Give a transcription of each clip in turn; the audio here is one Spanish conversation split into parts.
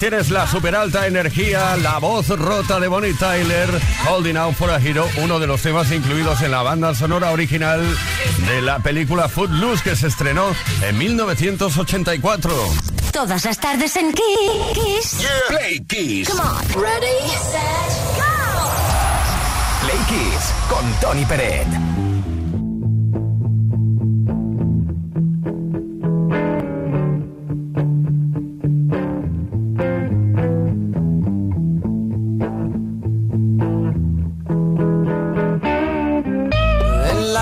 Tienes, la super alta energía, la voz rota de Bonnie Tyler, Holding Out for a Hero, uno de los temas incluidos en la banda sonora original de la película Footloose que se estrenó en 1984. Todas las tardes en Kiss. Play Kiss. Come on. Ready, set, go. Play Kiss con Tony Peret.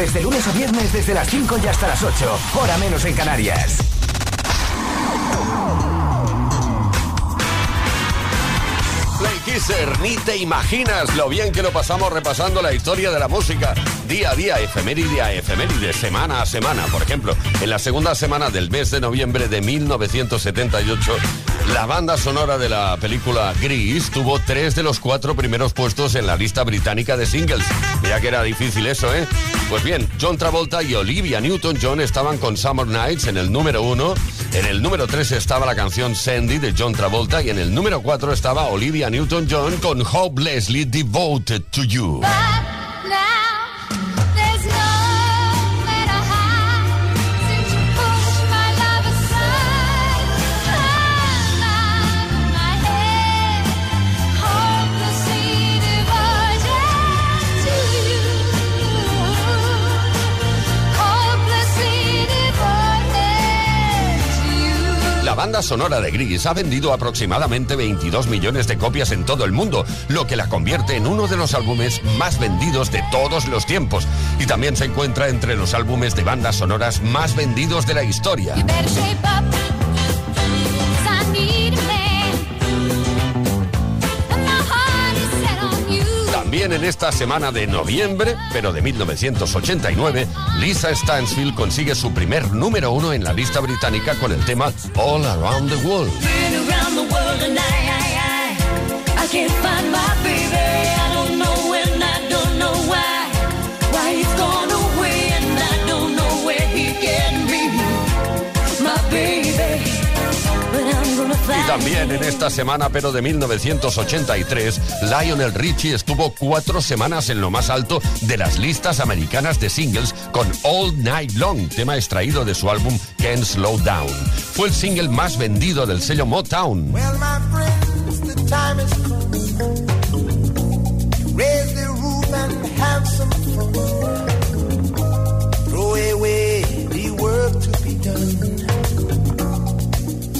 tardes, de lunes a viernes, desde las 5 y hasta las 8. Hora menos en Canarias. Play Kisser, ni te imaginas lo bien que lo pasamos repasando la historia de la música. Día a día, efeméride a efeméride, semana a semana. Por ejemplo, en la segunda semana del mes de noviembre de 1978, la banda sonora de la película Grease tuvo tres de los cuatro primeros puestos en la lista británica de singles. Ya que era difícil eso, ¿eh? Pues bien, John Travolta y Olivia Newton-John estaban con Summer Nights en el número uno. En el número tres estaba la canción Sandy de John Travolta y en el número cuatro estaba Olivia Newton-John con Hopelessly Devoted to You. Banda sonora de Gris ha vendido aproximadamente 22 millones de copias en todo el mundo, lo que la convierte en uno de los álbumes más vendidos de todos los tiempos. Y también se encuentra entre los álbumes de bandas sonoras más vendidos de la historia. También en esta semana de noviembre, pero de 1989, Lisa Stansfield consigue su primer número uno en la lista británica con el tema All Around the World. Y también en esta semana, pero de 1983, Lionel Richie estuvo cuatro semanas en lo más alto de las listas americanas de singles con All Night Long, tema extraído de su álbum Can't Slow Down. Fue el single más vendido del sello Motown.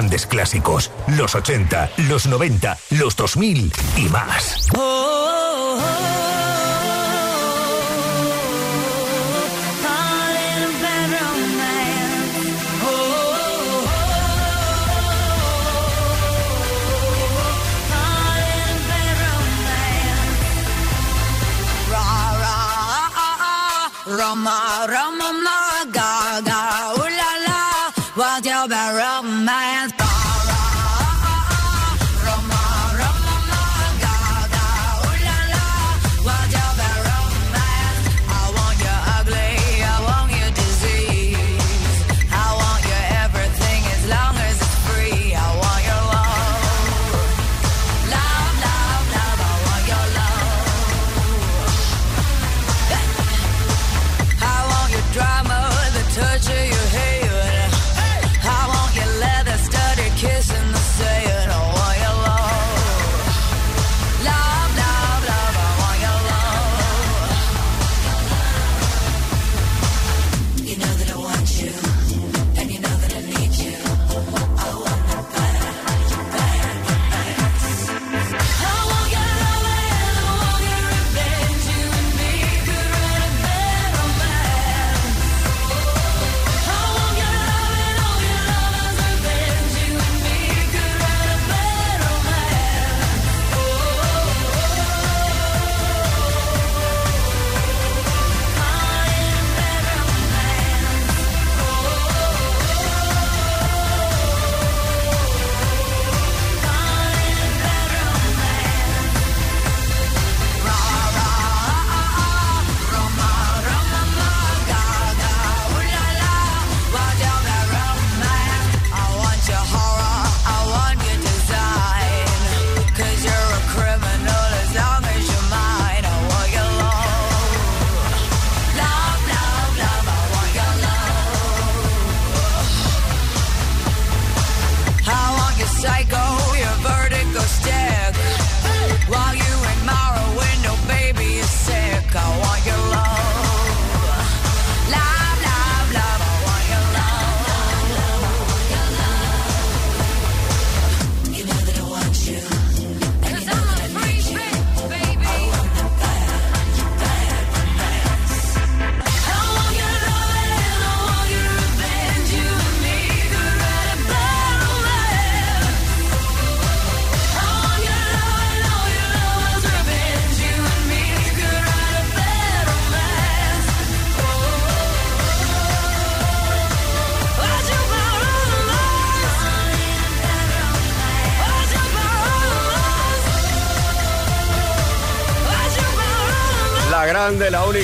Grandes clásicos, los 80, los 90, los 2000 y más. Rama,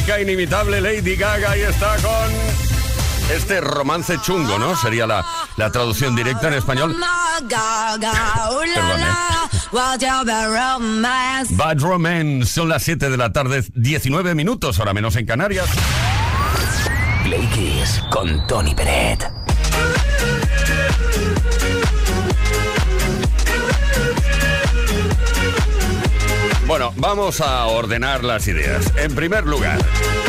única inimitable Lady Gaga y está con este romance chungo, ¿no? Sería la, la traducción directa en español. Bad Romance. Son las 7 de la tarde, 19 minutos, ahora menos en Canarias. Play Kiss con Tony Peret. Bueno, vamos a ordenar las ideas. En primer lugar,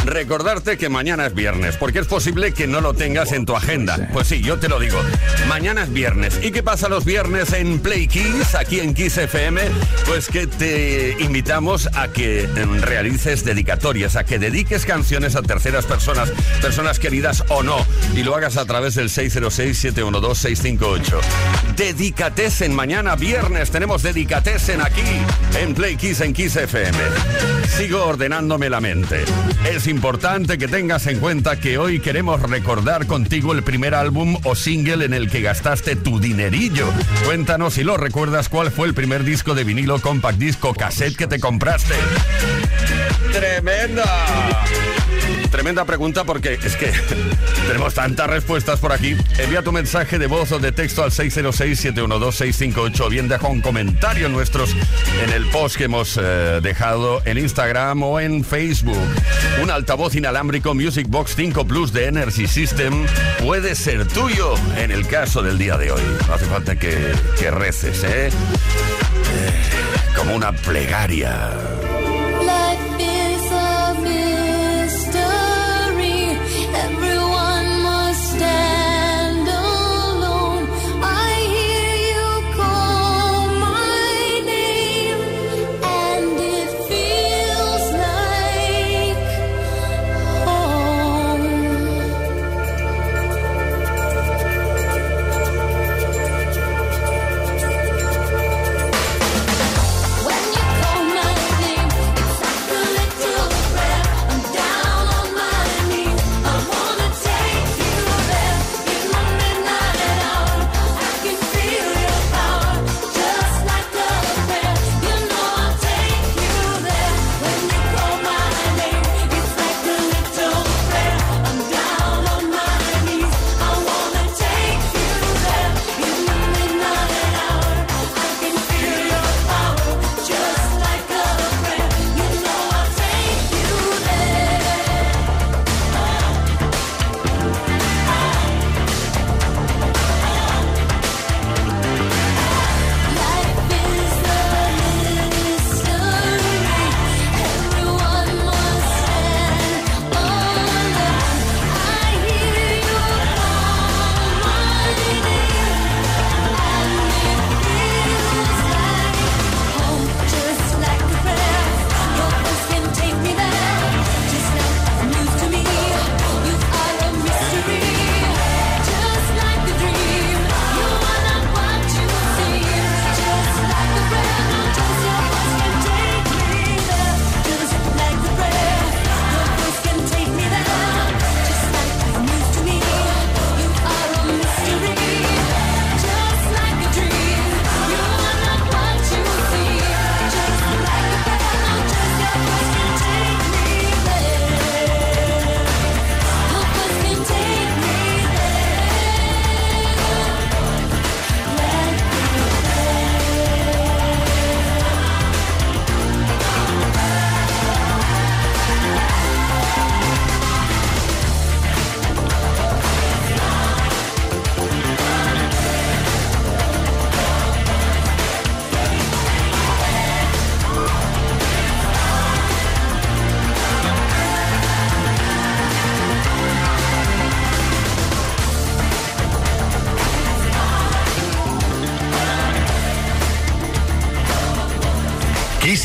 recordarte que mañana es viernes, porque es posible que no lo tengas en tu agenda. Pues sí, yo te lo digo. Mañana es viernes. ¿Y qué pasa los viernes en Play Kiss, aquí en Kiss FM? Pues que te invitamos a que realices dedicatorias, a que dediques canciones a terceras personas, personas queridas o no, y lo hagas a través del 606-712-658. Dedicatesen mañana viernes, tenemos Dedicatesen aquí en Play Kiss en Kiss FM. Sigo ordenándome la mente. Es importante que tengas en cuenta que hoy queremos recordar contigo el primer álbum o single en el que gastaste tu dinerillo. Cuéntanos si lo recuerdas cuál fue el primer disco de vinilo compact disco cassette que te compraste. Tremenda. Tremenda pregunta porque es que tenemos tantas respuestas por aquí. Envía tu mensaje de voz o de texto al 606-712-658 o bien deja un comentario nuestros en el post que hemos eh, dejado en Instagram o en Facebook. Un altavoz inalámbrico Music Box 5 Plus de Energy System puede ser tuyo en el caso del día de hoy. No hace falta que, que reces, eh, eh como una plegaria.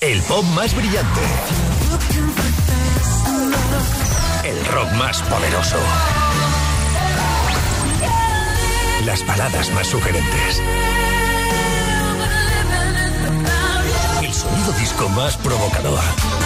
El pop más brillante. El rock más poderoso. Las baladas más sugerentes. El sonido disco más provocador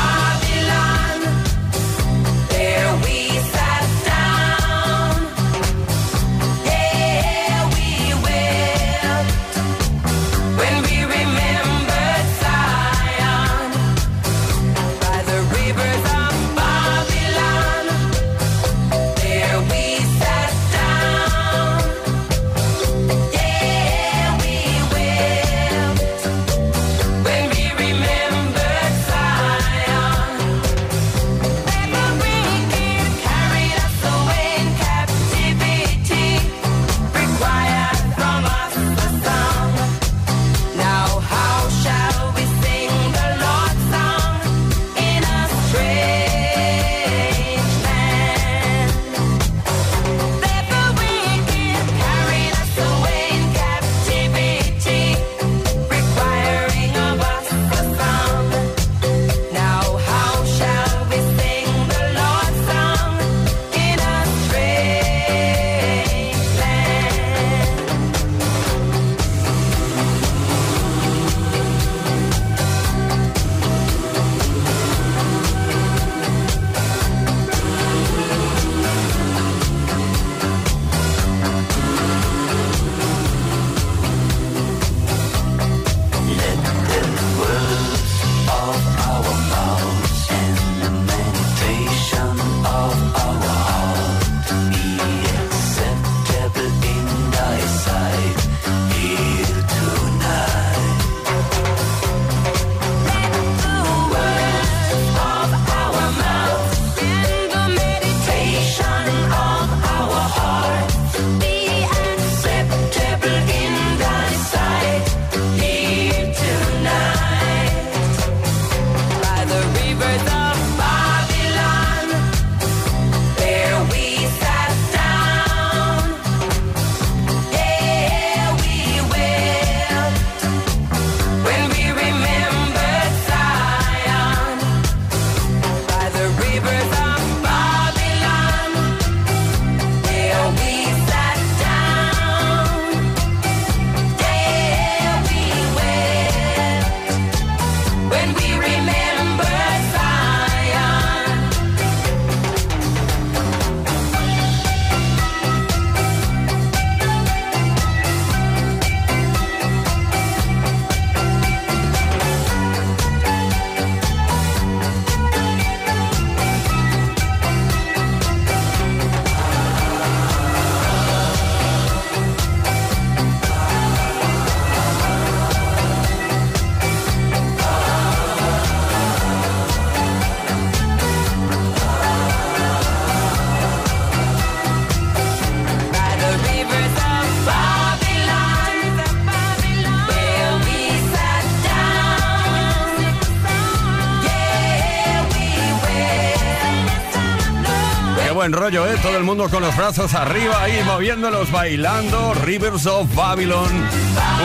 buen rollo, ¿eh? Todo el mundo con los brazos arriba ahí, moviéndolos, bailando. Rivers of Babylon,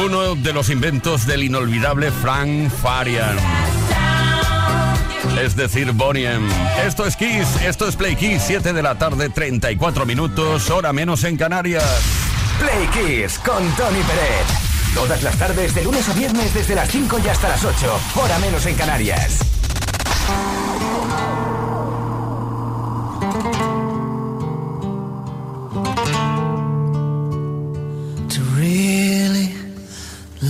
uno de los inventos del inolvidable Frank Farian. Es decir, Boniem. Esto es Kiss, esto es Play Kiss, 7 de la tarde, 34 minutos, hora menos en Canarias. Play Kiss con Tony Pérez. Todas las tardes, de lunes a viernes, desde las 5 y hasta las 8, hora menos en Canarias.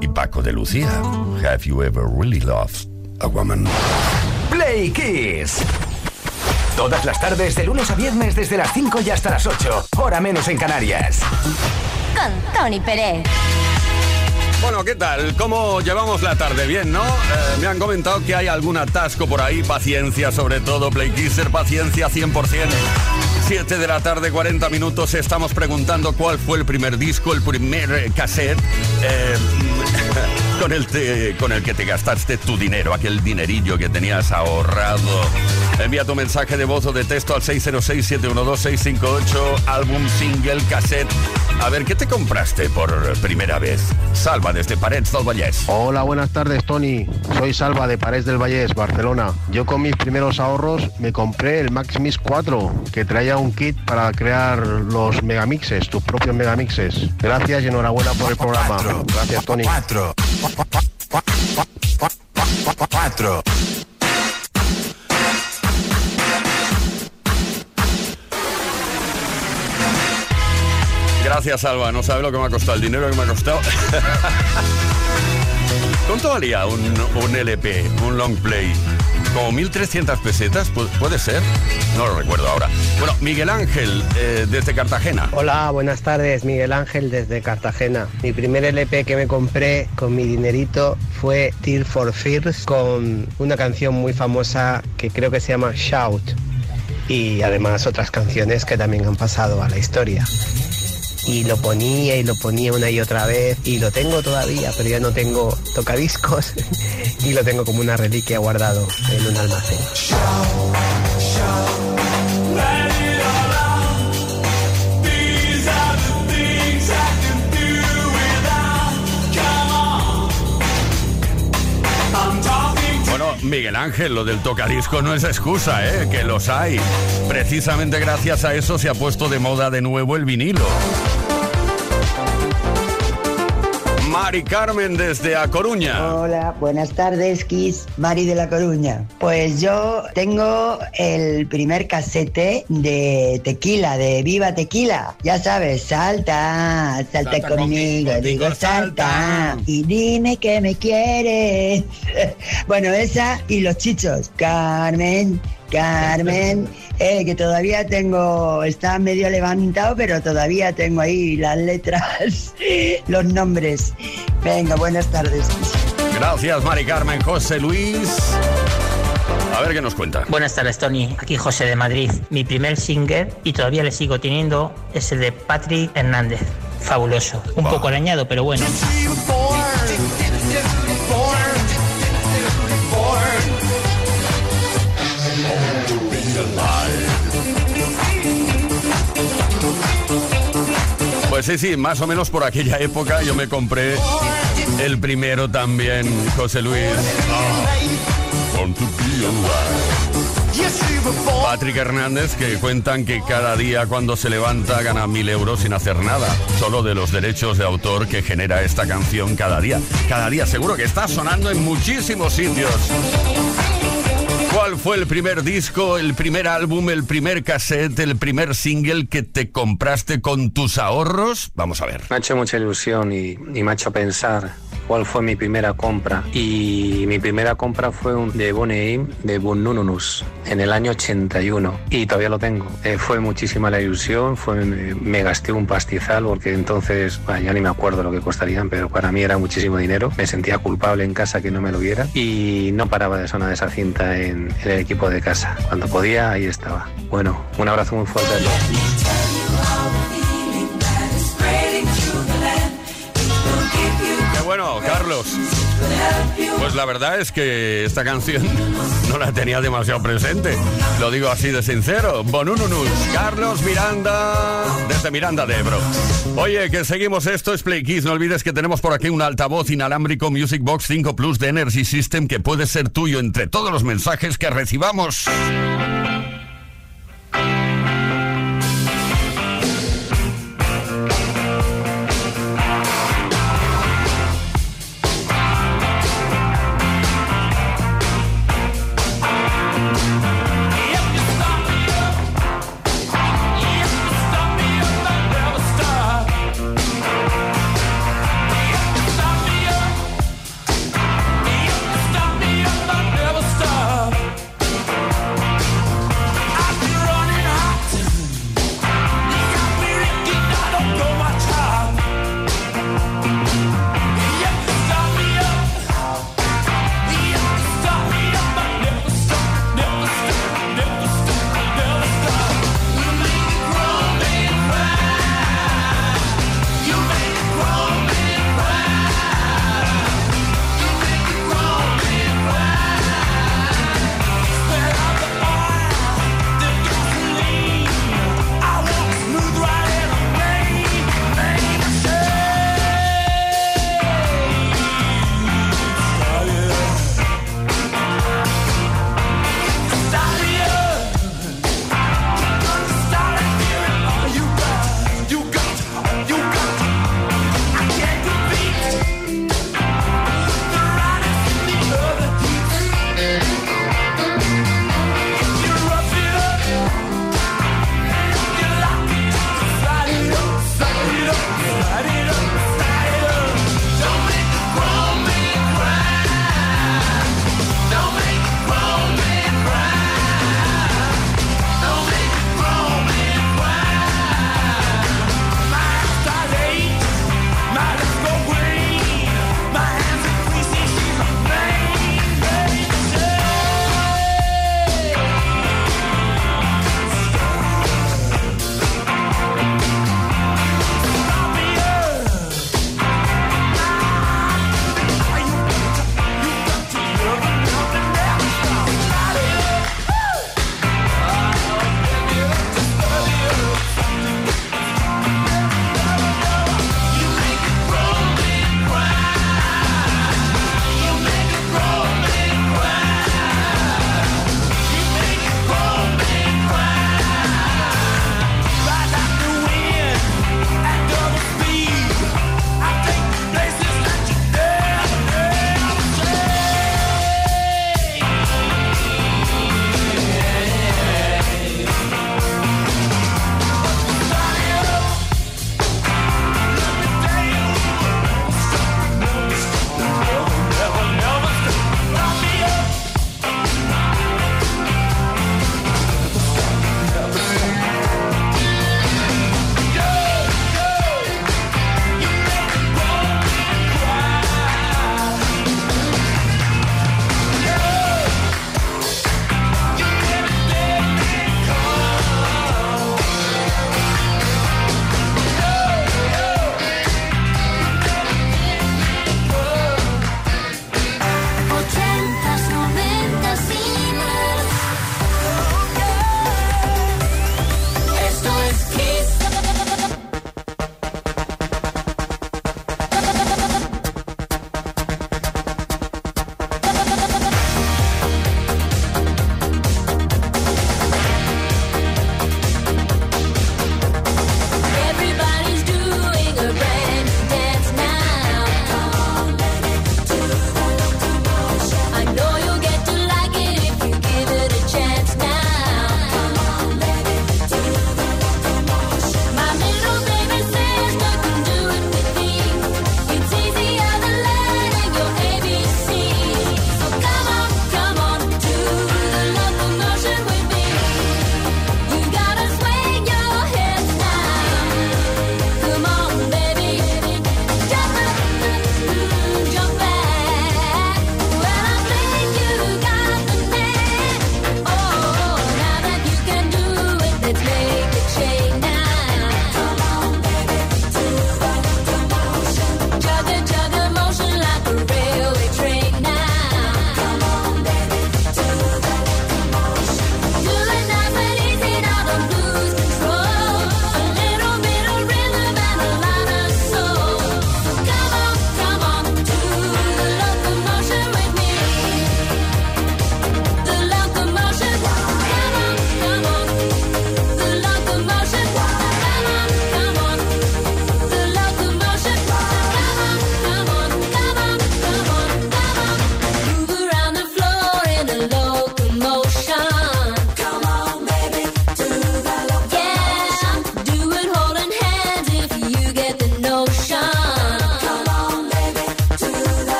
Y Paco de Lucía. Have you ever really loved a woman? Play Kiss. Todas las tardes, de lunes a viernes, desde las 5 y hasta las 8. Hora menos en Canarias. Con Tony Pérez. Bueno, ¿qué tal? ¿Cómo llevamos la tarde? Bien, ¿no? Eh, me han comentado que hay algún atasco por ahí. Paciencia, sobre todo, Play Kisser, paciencia 100%. 7 de la tarde, 40 minutos. Estamos preguntando cuál fue el primer disco, el primer eh, cassette eh, con, el con el que te gastaste tu dinero, aquel dinerillo que tenías ahorrado. Envía tu mensaje de voz o de texto al 606-712-658, álbum, single, cassette. A ver, ¿qué te compraste por primera vez? Salva desde Parets del Vallès. Hola, buenas tardes, Tony. Soy Salva de Parés del Vallés, Barcelona. Yo con mis primeros ahorros me compré el Maximis 4, que traía un kit para crear los megamixes, tus propios megamixes. Gracias y enhorabuena por el programa. Gracias, Tony. Cuatro. Cuatro. Gracias, Salva. No sabe lo que me ha costado, el dinero que me ha costado. ¿Cuánto valía un, un LP, un long play? ¿Como 1.300 pesetas? ¿Pu- ¿Puede ser? No lo recuerdo ahora. Bueno, Miguel Ángel, eh, desde Cartagena. Hola, buenas tardes, Miguel Ángel desde Cartagena. Mi primer LP que me compré con mi dinerito fue Tear for Fears con una canción muy famosa que creo que se llama Shout y además otras canciones que también han pasado a la historia. Y lo ponía y lo ponía una y otra vez y lo tengo todavía, pero ya no tengo tocadiscos y lo tengo como una reliquia guardado en un almacén. Miguel Ángel, lo del tocadisco no es excusa, ¿eh? Que los hay. Precisamente gracias a eso se ha puesto de moda de nuevo el vinilo. Mari Carmen desde A Coruña. Hola, buenas tardes, Kiss, Mari de La Coruña. Pues yo tengo el primer casete de tequila, de Viva Tequila. Ya sabes, salta, salta, Salta conmigo, conmigo, digo digo, salta. Y dime que me quieres. bueno, esa y los chichos. Carmen, Carmen, eh, que todavía tengo, está medio levantado, pero todavía tengo ahí las letras, los nombres. Venga, buenas tardes. Gracias, Mari Carmen. José Luis. A ver qué nos cuenta. Buenas tardes, Tony. Aquí José de Madrid. Mi primer single, y todavía le sigo teniendo, es el de Patrick Hernández. Fabuloso. Un poco arañado, pero bueno. Sí, sí, más o menos por aquella época yo me compré el primero también, José Luis. Ah. Patrick Hernández, que cuentan que cada día cuando se levanta gana mil euros sin hacer nada, solo de los derechos de autor que genera esta canción cada día. Cada día, seguro que está sonando en muchísimos sitios. ¿Cuál fue el primer disco, el primer álbum, el primer cassette, el primer single que te compraste con tus ahorros? Vamos a ver. Me ha hecho mucha ilusión y, y me ha hecho pensar cuál fue mi primera compra. Y mi primera compra fue un de Bonnie M, de Bunununus, en el año 81. Y todavía lo tengo. Eh, fue muchísima la ilusión, fue, me, gasté un pastizal porque entonces, bah, ya ni me acuerdo lo que costarían, pero para mí era muchísimo dinero. Me sentía culpable en casa que no me lo viera y no paraba de sonar esa cinta en, en el equipo de casa. Cuando podía, ahí estaba. Bueno, un abrazo muy fuerte a todos. Carlos. Pues la verdad es que esta canción no la tenía demasiado presente. Lo digo así de sincero. Bonununus, Carlos Miranda, desde Miranda de Ebro. Oye, que seguimos esto, es Play Kiss. No olvides que tenemos por aquí un altavoz inalámbrico Music Box 5 Plus de Energy System que puede ser tuyo entre todos los mensajes que recibamos.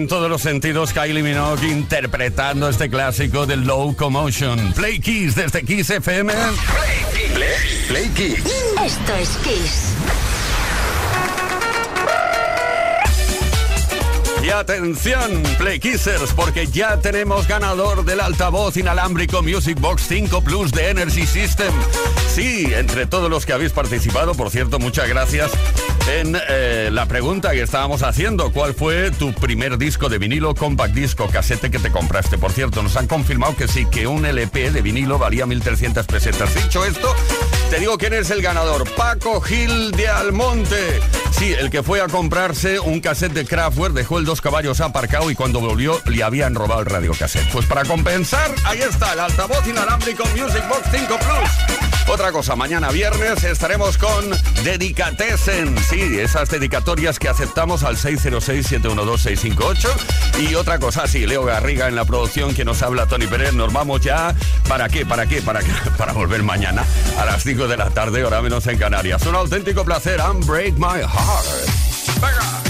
En todos los sentidos Kylie Minogue interpretando este clásico de Locomotion. Play Kiss desde Kiss FM. Play, Play Kiss. Esto es Kiss. Y atención, Play Kissers, porque ya tenemos ganador del altavoz inalámbrico Music Box 5 Plus de Energy System. Sí, entre todos los que habéis participado, por cierto, muchas gracias en eh, la pregunta que estábamos haciendo. ¿Cuál fue tu primer disco de vinilo, compact disco, casete que te compraste? Por cierto, nos han confirmado que sí, que un LP de vinilo valía 1.300 pesetas. Dicho esto, te digo quién es el ganador. Paco Gil de Almonte. Sí, el que fue a comprarse un cassette de Kraftwerk, dejó el dos caballos aparcado y cuando volvió le habían robado el radiocassette. Pues para compensar, ahí está, el altavoz inalámbrico Music Box 5 Plus. Otra cosa, mañana viernes estaremos con Dedicatessen. Sí, esas dedicatorias que aceptamos al 606-712-658. Y otra cosa, sí, Leo Garriga en la producción que nos habla Tony Pérez. Nos vamos ya. ¿Para qué? ¿Para qué? ¿Para qué? Para volver mañana a las 5 de la tarde, hora menos en Canarias. Un auténtico placer. Unbreak my heart. Venga.